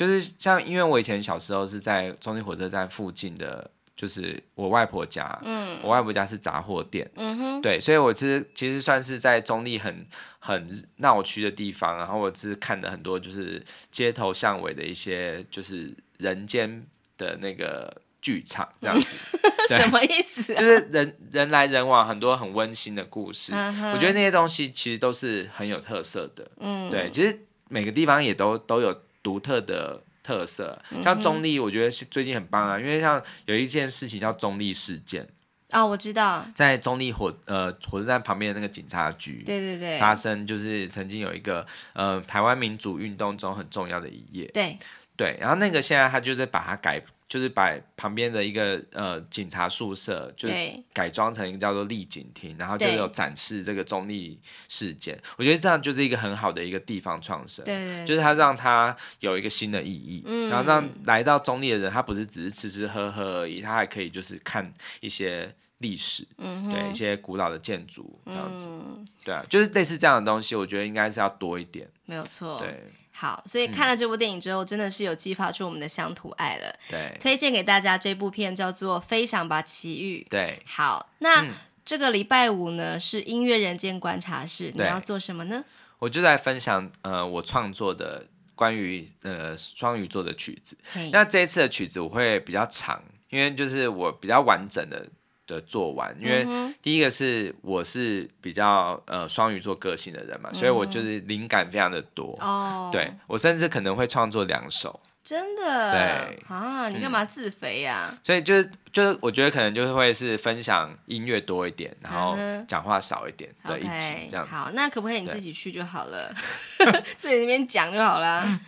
就是像，因为我以前小时候是在中立火车站附近的，就是我外婆家，嗯，我外婆家是杂货店，嗯哼，对，所以我其实其实算是在中立很很闹区的地方，然后我是看了很多就是街头巷尾的一些就是人间的那个剧场这样子，嗯、什么意思、啊？就是人人来人往，很多很温馨的故事，我觉得那些东西其实都是很有特色的，嗯，对，其实每个地方也都都有。独特的特色，像中立，我觉得是最近很棒啊，因为像有一件事情叫中立事件啊、哦，我知道，在中立火呃火车站旁边的那个警察局，对对对，发生就是曾经有一个呃台湾民主运动中很重要的一页，对。对，然后那个现在他就是把它改就是把旁边的一个呃警察宿舍，就是改装成一个叫做丽景厅，然后就有展示这个中立事件。我觉得这样就是一个很好的一个地方创生，对，就是它让它有一个新的意义，嗯，然后让来到中立的人，他不是只是吃吃喝喝而已，他还可以就是看一些历史，嗯，对，一些古老的建筑这样子，嗯，对啊，就是类似这样的东西，我觉得应该是要多一点，没有错，对。好，所以看了这部电影之后，嗯、真的是有激发出我们的乡土爱了。对，推荐给大家这部片叫做《飞翔吧，奇遇》。对，好，那、嗯、这个礼拜五呢是音乐人间观察室，你要做什么呢？我就在分享呃我创作的关于呃双鱼座的曲子。那这一次的曲子我会比较长，因为就是我比较完整的。的做完，因为第一个是我是比较呃双鱼座个性的人嘛，嗯、所以我就是灵感非常的多。哦，对我甚至可能会创作两首，真的。对啊，你干嘛自肥呀、啊嗯？所以就是就是我觉得可能就是会是分享音乐多一点，然后讲话少一点的一集这样子。好，那可不可以你自己去就好了，自己那边讲就好了。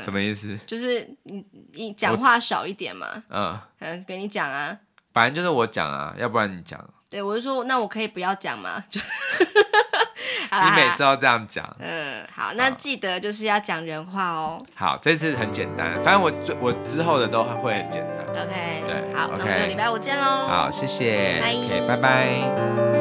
什么意思？就是你你讲话少一点嘛。嗯嗯，给你讲啊。反正就是我讲啊，要不然你讲。对，我就说，那我可以不要讲吗？就 你每次都这样讲。嗯，好，那记得就是要讲人话哦。好，这次很简单，反正我我之后的都会很简单。OK，对，好，那我们就礼拜五见喽。好，谢谢，OK，拜拜。